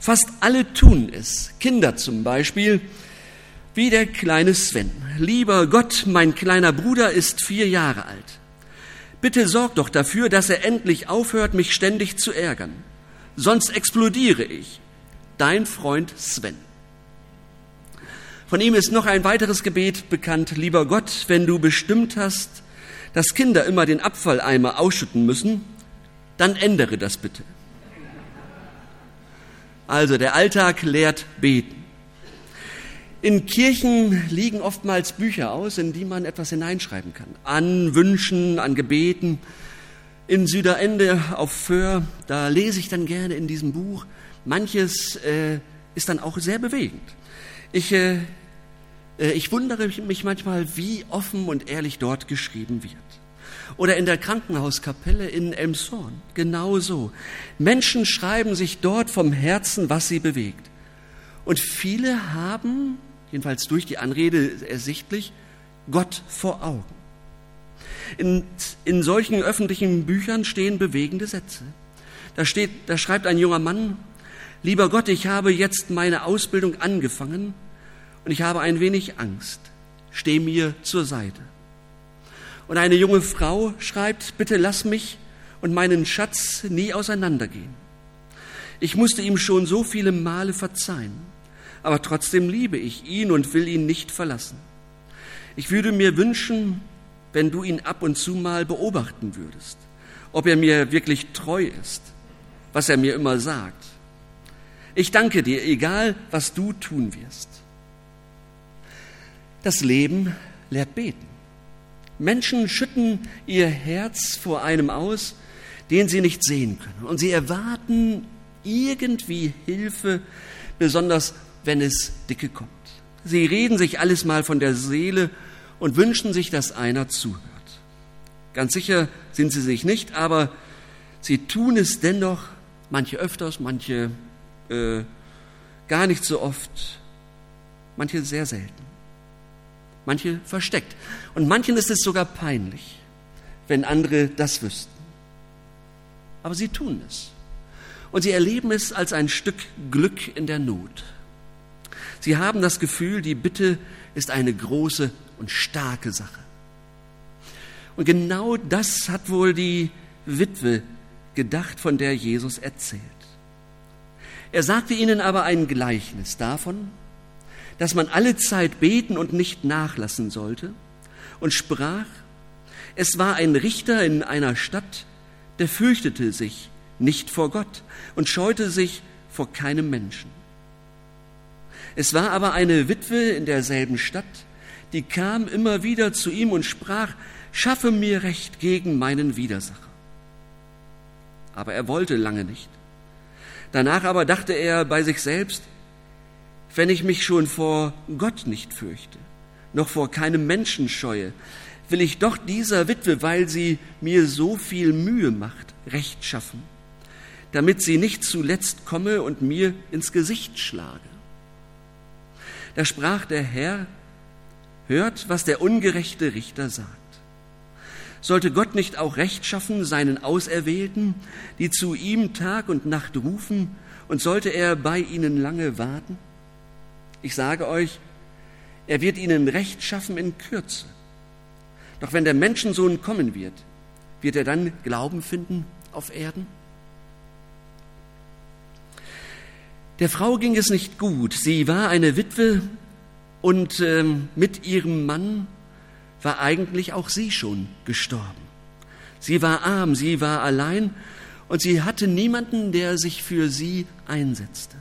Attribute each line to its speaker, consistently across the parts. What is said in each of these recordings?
Speaker 1: Fast alle tun es, Kinder zum Beispiel, wie der kleine Sven. Lieber Gott, mein kleiner Bruder ist vier Jahre alt. Bitte sorg doch dafür, dass er endlich aufhört, mich ständig zu ärgern. Sonst explodiere ich. Dein Freund Sven. Von ihm ist noch ein weiteres Gebet bekannt. Lieber Gott, wenn du bestimmt hast, dass Kinder immer den Abfalleimer ausschütten müssen, dann ändere das bitte. Also der Alltag lehrt beten. In Kirchen liegen oftmals Bücher aus, in die man etwas hineinschreiben kann. An Wünschen, an Gebeten. In Süderende auf Föhr, da lese ich dann gerne in diesem Buch. Manches äh, ist dann auch sehr bewegend. Ich, äh, äh ich wundere mich manchmal, wie offen und ehrlich dort geschrieben wird. Oder in der Krankenhauskapelle in Elmshorn, genauso. Menschen schreiben sich dort vom Herzen, was sie bewegt. Und viele haben jedenfalls durch die Anrede ersichtlich, Gott vor Augen. In, in solchen öffentlichen Büchern stehen bewegende Sätze. Da, steht, da schreibt ein junger Mann, lieber Gott, ich habe jetzt meine Ausbildung angefangen und ich habe ein wenig Angst. Steh mir zur Seite. Und eine junge Frau schreibt, bitte lass mich und meinen Schatz nie auseinandergehen. Ich musste ihm schon so viele Male verzeihen aber trotzdem liebe ich ihn und will ihn nicht verlassen. Ich würde mir wünschen, wenn du ihn ab und zu mal beobachten würdest, ob er mir wirklich treu ist, was er mir immer sagt. Ich danke dir, egal was du tun wirst. Das Leben lehrt beten. Menschen schütten ihr Herz vor einem aus, den sie nicht sehen können. Und sie erwarten irgendwie Hilfe, besonders wenn es dicke kommt. Sie reden sich alles mal von der Seele und wünschen sich, dass einer zuhört. Ganz sicher sind sie sich nicht, aber sie tun es dennoch, manche öfters, manche äh, gar nicht so oft, manche sehr selten, manche versteckt. Und manchen ist es sogar peinlich, wenn andere das wüssten. Aber sie tun es. Und sie erleben es als ein Stück Glück in der Not. Sie haben das Gefühl, die Bitte ist eine große und starke Sache. Und genau das hat wohl die Witwe gedacht, von der Jesus erzählt. Er sagte ihnen aber ein Gleichnis davon, dass man alle Zeit beten und nicht nachlassen sollte und sprach, es war ein Richter in einer Stadt, der fürchtete sich nicht vor Gott und scheute sich vor keinem Menschen. Es war aber eine Witwe in derselben Stadt, die kam immer wieder zu ihm und sprach, schaffe mir Recht gegen meinen Widersacher. Aber er wollte lange nicht. Danach aber dachte er bei sich selbst, wenn ich mich schon vor Gott nicht fürchte, noch vor keinem Menschen scheue, will ich doch dieser Witwe, weil sie mir so viel Mühe macht, Recht schaffen, damit sie nicht zuletzt komme und mir ins Gesicht schlage. Da sprach der Herr, hört, was der ungerechte Richter sagt. Sollte Gott nicht auch Recht schaffen seinen Auserwählten, die zu ihm Tag und Nacht rufen, und sollte er bei ihnen lange warten? Ich sage euch, er wird ihnen Recht schaffen in Kürze. Doch wenn der Menschensohn kommen wird, wird er dann Glauben finden auf Erden? Der Frau ging es nicht gut. Sie war eine Witwe und ähm, mit ihrem Mann war eigentlich auch sie schon gestorben. Sie war arm, sie war allein und sie hatte niemanden, der sich für sie einsetzte.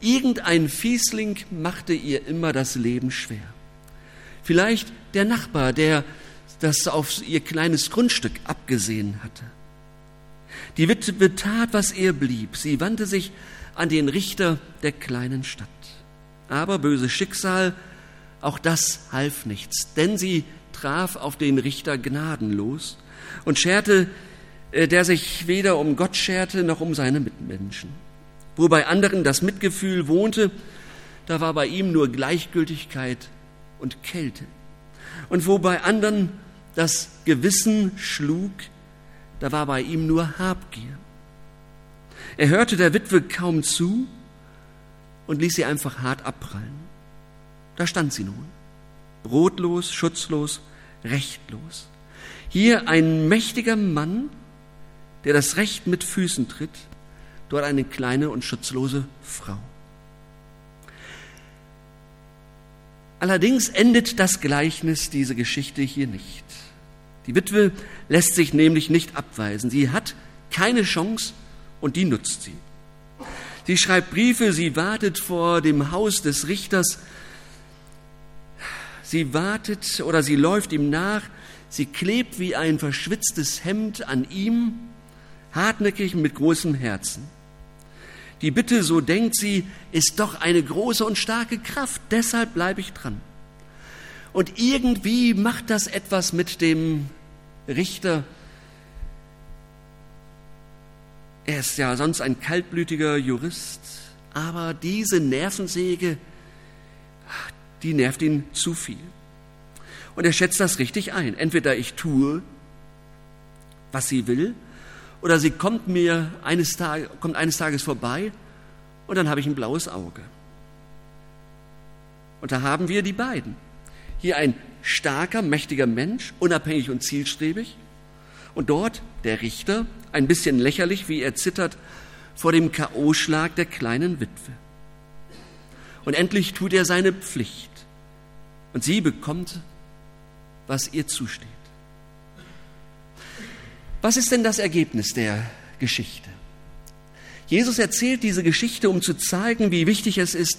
Speaker 1: Irgendein Fiesling machte ihr immer das Leben schwer. Vielleicht der Nachbar, der das auf ihr kleines Grundstück abgesehen hatte. Die Witwe tat, was ihr blieb. Sie wandte sich an den Richter der kleinen Stadt. Aber böse Schicksal, auch das half nichts, denn sie traf auf den Richter gnadenlos und scherte, äh, der sich weder um Gott scherte noch um seine Mitmenschen. Wo bei anderen das Mitgefühl wohnte, da war bei ihm nur Gleichgültigkeit und Kälte. Und wo bei anderen das Gewissen schlug, da war bei ihm nur Habgier. Er hörte der Witwe kaum zu und ließ sie einfach hart abprallen. Da stand sie nun, brotlos, schutzlos, rechtlos. Hier ein mächtiger Mann, der das Recht mit Füßen tritt, dort eine kleine und schutzlose Frau. Allerdings endet das Gleichnis, diese Geschichte hier nicht. Die Witwe lässt sich nämlich nicht abweisen. Sie hat keine Chance und die nutzt sie. Sie schreibt Briefe, sie wartet vor dem Haus des Richters, sie wartet oder sie läuft ihm nach, sie klebt wie ein verschwitztes Hemd an ihm, hartnäckig mit großem Herzen. Die Bitte, so denkt sie, ist doch eine große und starke Kraft, deshalb bleibe ich dran. Und irgendwie macht das etwas mit dem Richter. Er ist ja sonst ein kaltblütiger Jurist, aber diese Nervensäge, die nervt ihn zu viel. Und er schätzt das richtig ein. Entweder ich tue, was sie will, oder sie kommt mir eines, Tages, kommt eines Tages vorbei und dann habe ich ein blaues Auge. Und da haben wir die beiden. Hier ein starker, mächtiger Mensch, unabhängig und zielstrebig. Und dort der Richter, ein bisschen lächerlich, wie er zittert vor dem K.O.-Schlag der kleinen Witwe. Und endlich tut er seine Pflicht. Und sie bekommt, was ihr zusteht. Was ist denn das Ergebnis der Geschichte? Jesus erzählt diese Geschichte, um zu zeigen, wie wichtig es ist,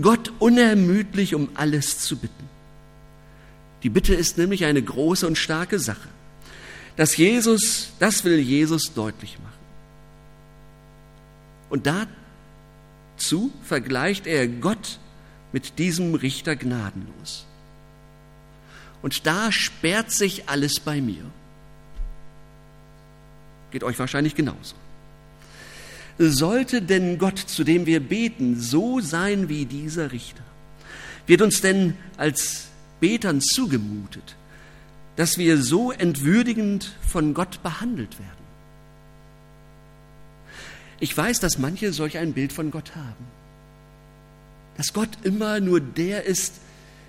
Speaker 1: Gott unermüdlich um alles zu bitten. Die Bitte ist nämlich eine große und starke Sache. Das Jesus, das will Jesus deutlich machen. Und dazu vergleicht er Gott mit diesem Richter gnadenlos. Und da sperrt sich alles bei mir. Geht euch wahrscheinlich genauso. Sollte denn Gott, zu dem wir beten, so sein wie dieser Richter? Wird uns denn als Betern zugemutet, dass wir so entwürdigend von Gott behandelt werden? Ich weiß, dass manche solch ein Bild von Gott haben. Dass Gott immer nur der ist,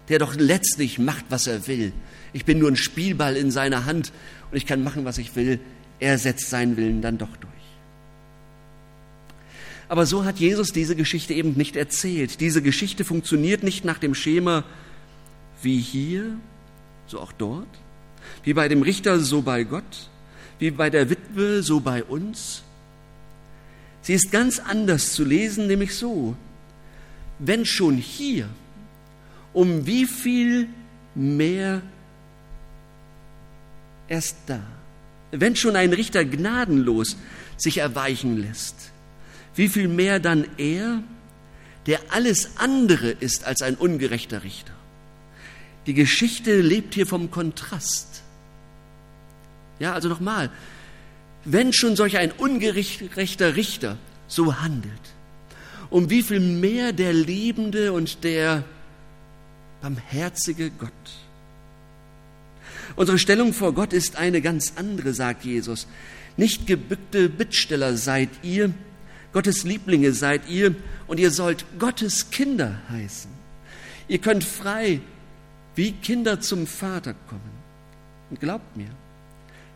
Speaker 1: der doch letztlich macht, was er will. Ich bin nur ein Spielball in seiner Hand und ich kann machen, was ich will er setzt seinen Willen dann doch durch. Aber so hat Jesus diese Geschichte eben nicht erzählt. Diese Geschichte funktioniert nicht nach dem Schema wie hier, so auch dort, wie bei dem Richter, so bei Gott, wie bei der Witwe, so bei uns. Sie ist ganz anders zu lesen, nämlich so, wenn schon hier, um wie viel mehr erst da wenn schon ein Richter gnadenlos sich erweichen lässt, wie viel mehr dann er, der alles andere ist als ein ungerechter Richter. Die Geschichte lebt hier vom Kontrast. Ja, also nochmal, wenn schon solch ein ungerechter Richter so handelt, um wie viel mehr der liebende und der barmherzige Gott Unsere Stellung vor Gott ist eine ganz andere, sagt Jesus. Nicht gebückte Bittsteller seid ihr, Gottes Lieblinge seid ihr und ihr sollt Gottes Kinder heißen. Ihr könnt frei wie Kinder zum Vater kommen. Und glaubt mir,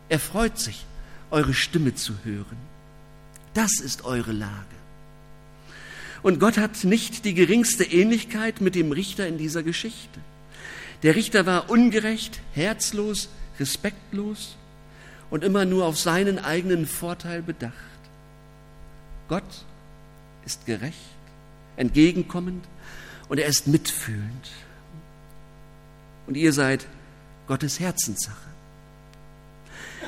Speaker 1: er freut sich, eure Stimme zu hören. Das ist eure Lage. Und Gott hat nicht die geringste Ähnlichkeit mit dem Richter in dieser Geschichte. Der Richter war ungerecht, herzlos, respektlos und immer nur auf seinen eigenen Vorteil bedacht. Gott ist gerecht, entgegenkommend und er ist mitfühlend. Und ihr seid Gottes Herzenssache.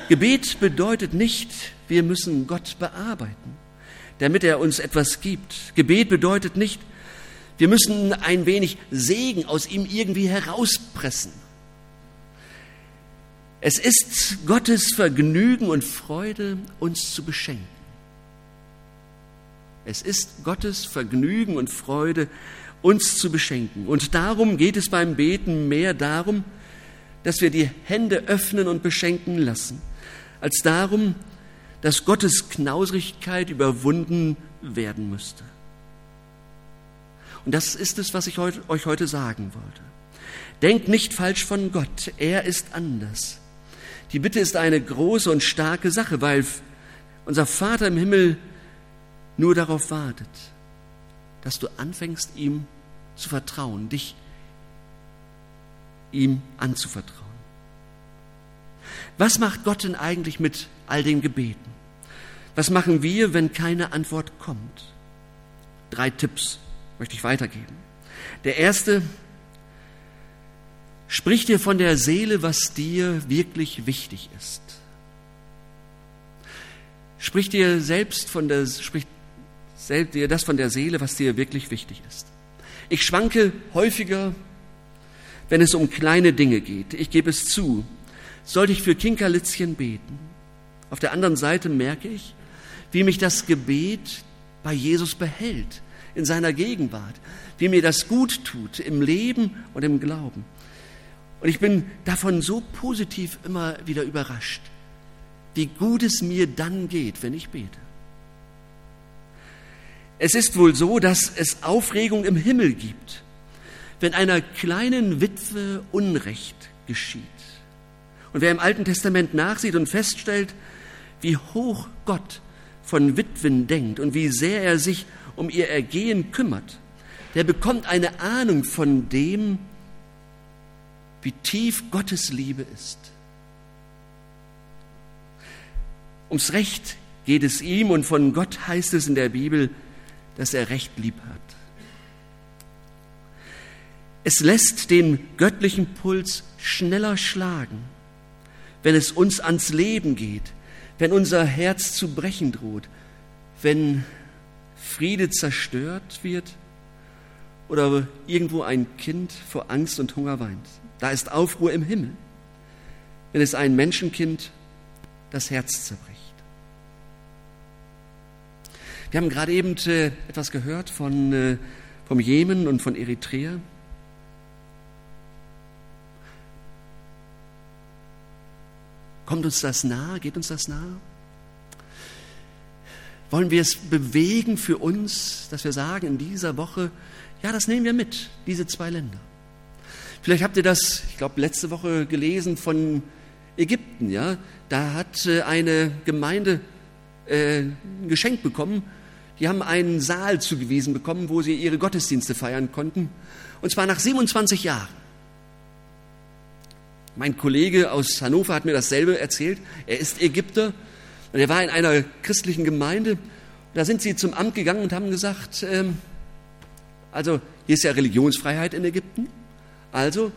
Speaker 1: Gebet bedeutet nicht, wir müssen Gott bearbeiten, damit er uns etwas gibt. Gebet bedeutet nicht, wir müssen ein wenig Segen aus ihm irgendwie herauspressen. Es ist Gottes Vergnügen und Freude, uns zu beschenken. Es ist Gottes Vergnügen und Freude, uns zu beschenken. Und darum geht es beim Beten mehr darum, dass wir die Hände öffnen und beschenken lassen, als darum, dass Gottes Knauserigkeit überwunden werden müsste. Und das ist es, was ich euch heute sagen wollte. Denkt nicht falsch von Gott, er ist anders. Die Bitte ist eine große und starke Sache, weil unser Vater im Himmel nur darauf wartet, dass du anfängst, ihm zu vertrauen, dich ihm anzuvertrauen. Was macht Gott denn eigentlich mit all den Gebeten? Was machen wir, wenn keine Antwort kommt? Drei Tipps möchte ich weitergeben. Der erste, sprich dir von der Seele, was dir wirklich wichtig ist. Sprich dir selbst von der, sprich dir das von der Seele, was dir wirklich wichtig ist. Ich schwanke häufiger, wenn es um kleine Dinge geht. Ich gebe es zu. Sollte ich für Kinkerlitzchen beten? Auf der anderen Seite merke ich, wie mich das Gebet bei Jesus behält, in seiner Gegenwart, wie mir das gut tut im Leben und im Glauben. Und ich bin davon so positiv immer wieder überrascht, wie gut es mir dann geht, wenn ich bete. Es ist wohl so, dass es Aufregung im Himmel gibt, wenn einer kleinen Witwe Unrecht geschieht. Und wer im Alten Testament nachsieht und feststellt, wie hoch Gott von Witwen denkt und wie sehr er sich um ihr Ergehen kümmert, der bekommt eine Ahnung von dem, wie tief Gottes Liebe ist. Ums Recht geht es ihm und von Gott heißt es in der Bibel, dass er Recht lieb hat. Es lässt den göttlichen Puls schneller schlagen, wenn es uns ans Leben geht, wenn unser Herz zu brechen droht, wenn Friede zerstört wird oder irgendwo ein Kind vor Angst und Hunger weint. Da ist Aufruhr im Himmel, wenn es ein Menschenkind das Herz zerbricht. Wir haben gerade eben äh, etwas gehört von, äh, vom Jemen und von Eritrea. Kommt uns das nahe? Geht uns das nahe? Wollen wir es bewegen für uns, dass wir sagen in dieser Woche, ja, das nehmen wir mit, diese zwei Länder. Vielleicht habt ihr das, ich glaube, letzte Woche gelesen von Ägypten, ja. Da hat äh, eine Gemeinde äh, ein Geschenk bekommen. Die haben einen Saal zugewiesen bekommen, wo sie ihre Gottesdienste feiern konnten. Und zwar nach 27 Jahren. Mein Kollege aus Hannover hat mir dasselbe erzählt. Er ist Ägypter und er war in einer christlichen Gemeinde. Da sind sie zum Amt gegangen und haben gesagt, ähm, also hier ist ja Religionsfreiheit in Ägypten. Also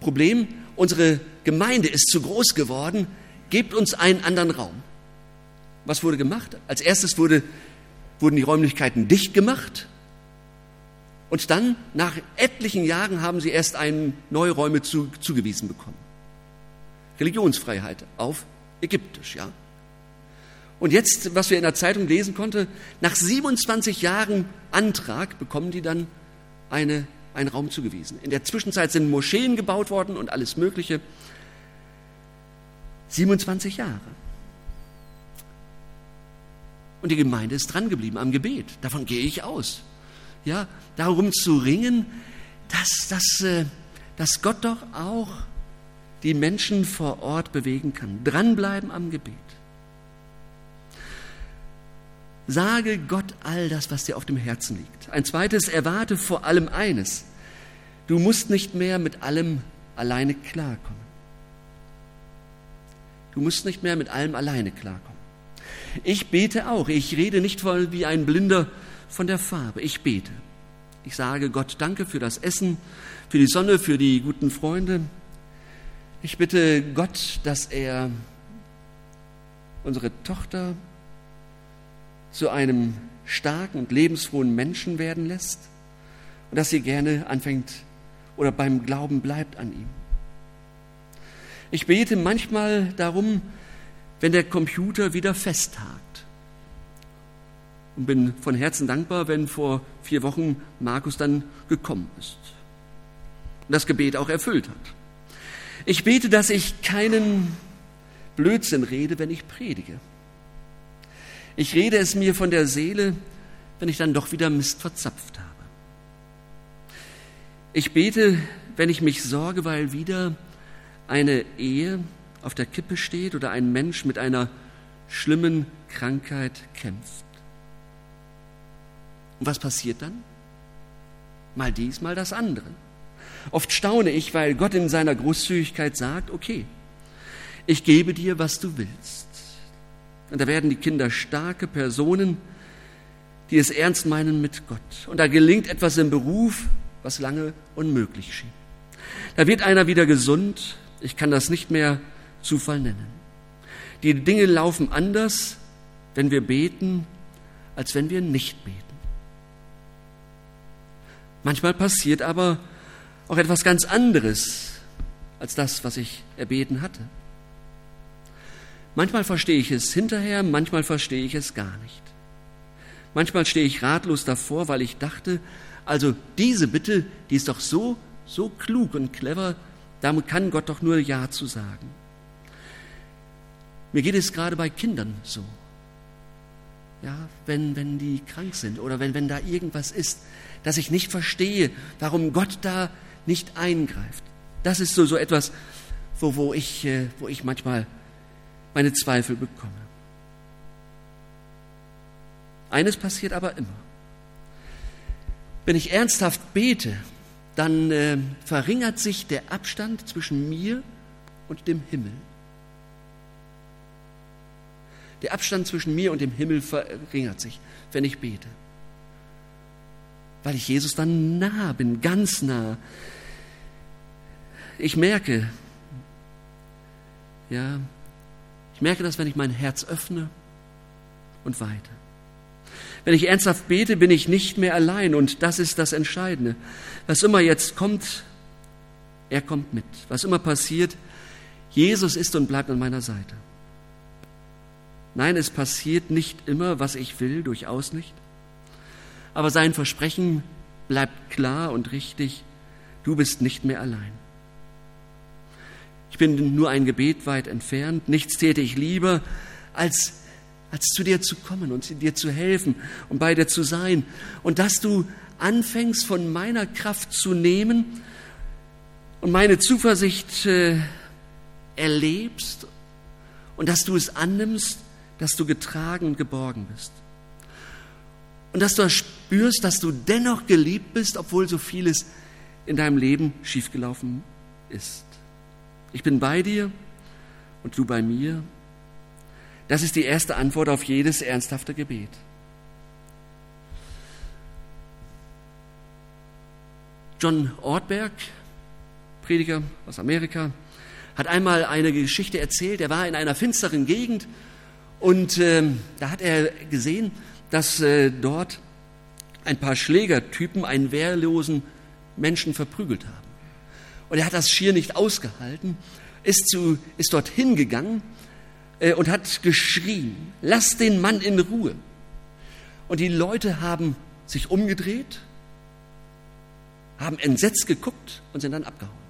Speaker 1: Problem, unsere Gemeinde ist zu groß geworden, gebt uns einen anderen Raum. Was wurde gemacht? Als erstes wurde, wurden die Räumlichkeiten dicht gemacht. Und dann, nach etlichen Jahren, haben sie erst einen neue Räume zu, zugewiesen bekommen. Religionsfreiheit auf Ägyptisch, ja. Und jetzt, was wir in der Zeitung lesen konnten, nach 27 Jahren Antrag bekommen die dann eine, einen Raum zugewiesen. In der Zwischenzeit sind Moscheen gebaut worden und alles Mögliche. 27 Jahre. Und die Gemeinde ist dran geblieben am Gebet. Davon gehe ich aus. Ja, darum zu ringen, dass, dass, äh, dass Gott doch auch die Menschen vor Ort bewegen kann. Dranbleiben am Gebet. Sage Gott all das, was dir auf dem Herzen liegt. Ein zweites, erwarte vor allem eines. Du musst nicht mehr mit allem alleine klarkommen. Du musst nicht mehr mit allem alleine klarkommen. Ich bete auch. Ich rede nicht voll wie ein Blinder von der Farbe. Ich bete. Ich sage Gott Danke für das Essen, für die Sonne, für die guten Freunde, ich bitte Gott, dass er unsere Tochter zu einem starken und lebensfrohen Menschen werden lässt und dass sie gerne anfängt oder beim Glauben bleibt an ihm. Ich bete manchmal darum, wenn der Computer wieder festhakt. Und bin von Herzen dankbar, wenn vor vier Wochen Markus dann gekommen ist und das Gebet auch erfüllt hat. Ich bete, dass ich keinen Blödsinn rede, wenn ich predige. Ich rede es mir von der Seele, wenn ich dann doch wieder Mist verzapft habe. Ich bete, wenn ich mich sorge, weil wieder eine Ehe auf der Kippe steht oder ein Mensch mit einer schlimmen Krankheit kämpft. Und was passiert dann? Mal dies, mal das andere. Oft staune ich, weil Gott in seiner Großzügigkeit sagt, okay, ich gebe dir, was du willst. Und da werden die Kinder starke Personen, die es ernst meinen mit Gott. Und da gelingt etwas im Beruf, was lange unmöglich schien. Da wird einer wieder gesund. Ich kann das nicht mehr Zufall nennen. Die Dinge laufen anders, wenn wir beten, als wenn wir nicht beten. Manchmal passiert aber auch etwas ganz anderes als das, was ich erbeten hatte. Manchmal verstehe ich es hinterher, manchmal verstehe ich es gar nicht. Manchmal stehe ich ratlos davor, weil ich dachte, also diese Bitte, die ist doch so, so klug und clever, damit kann Gott doch nur Ja zu sagen. Mir geht es gerade bei Kindern so. Ja, wenn, wenn die krank sind oder wenn, wenn da irgendwas ist, dass ich nicht verstehe, warum Gott da nicht eingreift. Das ist so, so etwas, wo, wo, ich, äh, wo ich manchmal meine Zweifel bekomme. Eines passiert aber immer. Wenn ich ernsthaft bete, dann äh, verringert sich der Abstand zwischen mir und dem Himmel. Der Abstand zwischen mir und dem Himmel verringert sich, wenn ich bete. Weil ich Jesus dann nah bin, ganz nah. Ich merke, ja, ich merke das, wenn ich mein Herz öffne und weite. Wenn ich ernsthaft bete, bin ich nicht mehr allein und das ist das Entscheidende. Was immer jetzt kommt, er kommt mit. Was immer passiert, Jesus ist und bleibt an meiner Seite. Nein, es passiert nicht immer, was ich will, durchaus nicht. Aber sein Versprechen bleibt klar und richtig, du bist nicht mehr allein. Ich bin nur ein Gebet weit entfernt, nichts täte ich lieber, als als zu dir zu kommen und dir zu helfen und bei dir zu sein. Und dass du anfängst, von meiner Kraft zu nehmen und meine Zuversicht äh, erlebst und dass du es annimmst, dass du getragen und geborgen bist. Und dass du spürst, dass du dennoch geliebt bist, obwohl so vieles in deinem Leben schiefgelaufen ist. Ich bin bei dir und du bei mir das ist die erste Antwort auf jedes ernsthafte Gebet. John Ortberg, Prediger aus Amerika, hat einmal eine Geschichte erzählt. Er war in einer finsteren Gegend und äh, da hat er gesehen, dass äh, dort ein paar Schlägertypen einen wehrlosen Menschen verprügelt haben. Und er hat das schier nicht ausgehalten, ist, zu, ist dorthin gegangen äh, und hat geschrien, lass den Mann in Ruhe. Und die Leute haben sich umgedreht, haben entsetzt geguckt und sind dann abgehauen.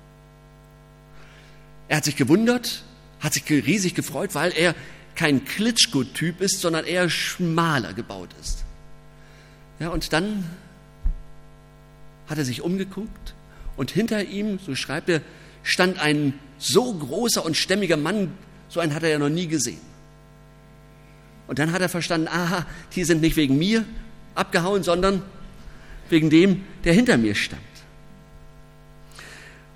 Speaker 1: Er hat sich gewundert, hat sich riesig gefreut, weil er kein Klitschko-Typ ist, sondern eher schmaler gebaut ist. Ja, und dann hat er sich umgeguckt und hinter ihm, so schreibt er, stand ein so großer und stämmiger Mann, so einen hat er ja noch nie gesehen. Und dann hat er verstanden, aha, die sind nicht wegen mir abgehauen, sondern wegen dem, der hinter mir stand.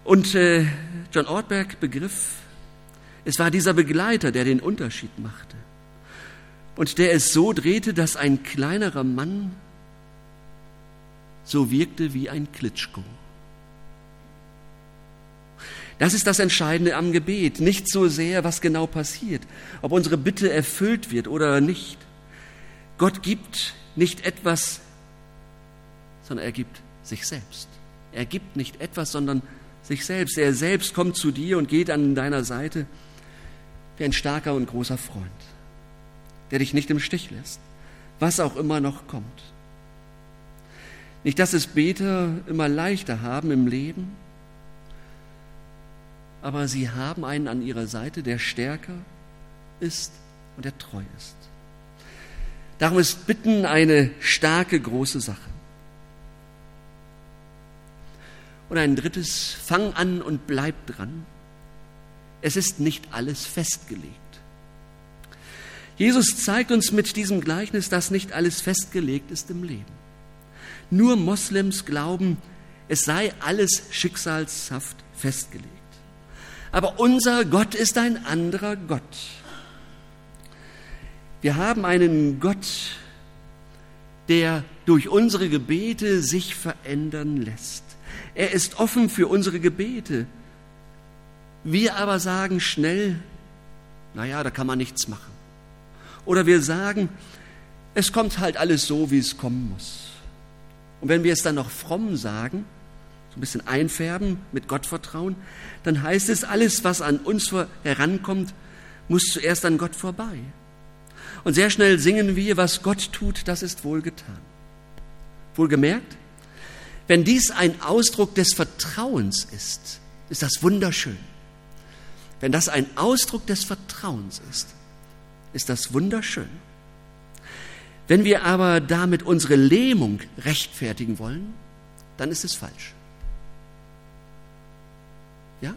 Speaker 1: Und äh, John Ortberg begriff, es war dieser Begleiter, der den Unterschied machte. Und der es so drehte, dass ein kleinerer Mann so wirkte wie ein Klitschko. Das ist das Entscheidende am Gebet. Nicht so sehr, was genau passiert, ob unsere Bitte erfüllt wird oder nicht. Gott gibt nicht etwas, sondern er gibt sich selbst. Er gibt nicht etwas, sondern sich selbst. Er selbst kommt zu dir und geht an deiner Seite wie ein starker und großer Freund, der dich nicht im Stich lässt, was auch immer noch kommt. Nicht, dass es Beter immer leichter haben im Leben, aber sie haben einen an ihrer Seite, der stärker ist und der treu ist. Darum ist Bitten eine starke, große Sache. Und ein drittes, fang an und bleib dran. Es ist nicht alles festgelegt. Jesus zeigt uns mit diesem Gleichnis, dass nicht alles festgelegt ist im Leben. Nur Moslems glauben, es sei alles schicksalshaft festgelegt. Aber unser Gott ist ein anderer Gott. Wir haben einen Gott, der durch unsere Gebete sich verändern lässt. Er ist offen für unsere Gebete. Wir aber sagen schnell, naja, da kann man nichts machen. Oder wir sagen, es kommt halt alles so, wie es kommen muss. Und wenn wir es dann noch fromm sagen, ein bisschen einfärben mit Gottvertrauen, dann heißt es, alles, was an uns herankommt, muss zuerst an Gott vorbei. Und sehr schnell singen wir, was Gott tut, das ist wohlgetan. Wohlgemerkt, wenn dies ein Ausdruck des Vertrauens ist, ist das wunderschön. Wenn das ein Ausdruck des Vertrauens ist, ist das wunderschön. Wenn wir aber damit unsere Lähmung rechtfertigen wollen, dann ist es falsch. Ja?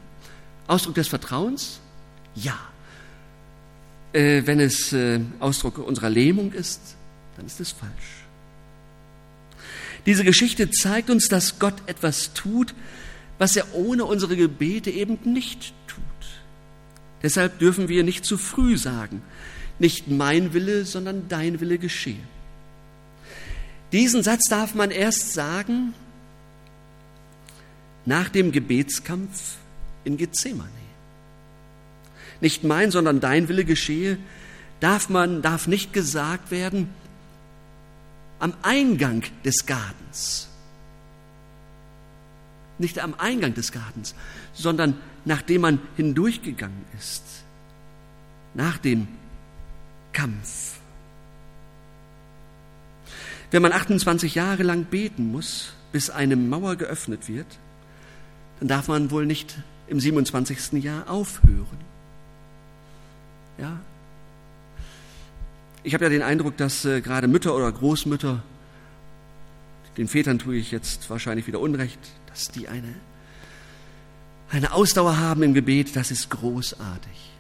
Speaker 1: Ausdruck des Vertrauens? Ja. Äh, wenn es äh, Ausdruck unserer Lähmung ist, dann ist es falsch. Diese Geschichte zeigt uns, dass Gott etwas tut, was er ohne unsere Gebete eben nicht tut. Deshalb dürfen wir nicht zu früh sagen, nicht mein Wille, sondern dein Wille geschehe. Diesen Satz darf man erst sagen nach dem Gebetskampf in Gethsemane nicht mein, sondern dein Wille geschehe, darf man, darf nicht gesagt werden am Eingang des Gartens. Nicht am Eingang des Gartens, sondern nachdem man hindurchgegangen ist, nach dem Kampf. Wenn man 28 Jahre lang beten muss, bis eine Mauer geöffnet wird, dann darf man wohl nicht im 27. Jahr aufhören. Ja? Ich habe ja den Eindruck, dass äh, gerade Mütter oder Großmütter, den Vätern tue ich jetzt wahrscheinlich wieder Unrecht, dass die eine, eine Ausdauer haben im Gebet, das ist großartig.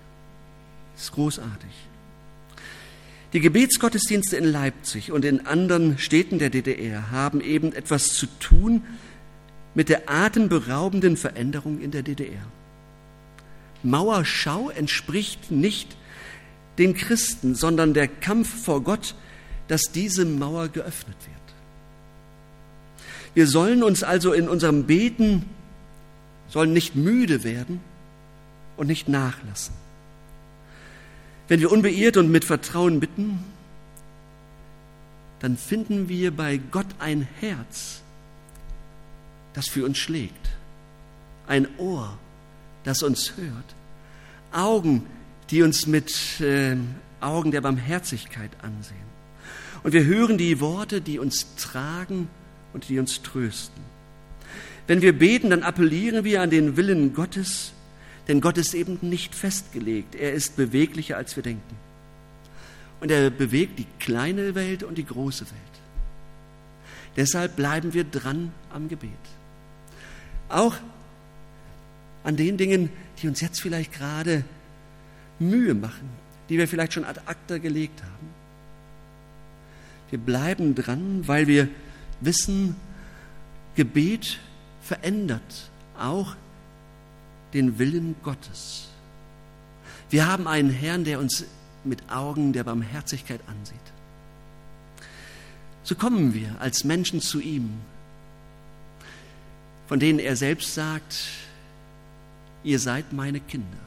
Speaker 1: Das ist großartig. Die Gebetsgottesdienste in Leipzig und in anderen Städten der DDR haben eben etwas zu tun mit der atemberaubenden Veränderung in der DDR. Mauerschau entspricht nicht den Christen, sondern der Kampf vor Gott, dass diese Mauer geöffnet wird. Wir sollen uns also in unserem Beten, sollen nicht müde werden und nicht nachlassen. Wenn wir unbeirrt und mit Vertrauen bitten, dann finden wir bei Gott ein Herz, das für uns schlägt, ein Ohr, das uns hört, Augen, die uns mit äh, Augen der Barmherzigkeit ansehen. Und wir hören die Worte, die uns tragen und die uns trösten. Wenn wir beten, dann appellieren wir an den Willen Gottes, denn Gott ist eben nicht festgelegt. Er ist beweglicher, als wir denken. Und er bewegt die kleine Welt und die große Welt. Deshalb bleiben wir dran am Gebet. Auch an den Dingen, die uns jetzt vielleicht gerade Mühe machen, die wir vielleicht schon ad acta gelegt haben. Wir bleiben dran, weil wir wissen, Gebet verändert auch den Willen Gottes. Wir haben einen Herrn, der uns mit Augen der Barmherzigkeit ansieht. So kommen wir als Menschen zu ihm, von denen er selbst sagt, ihr seid meine Kinder.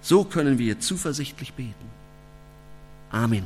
Speaker 1: So können wir zuversichtlich beten. Amen.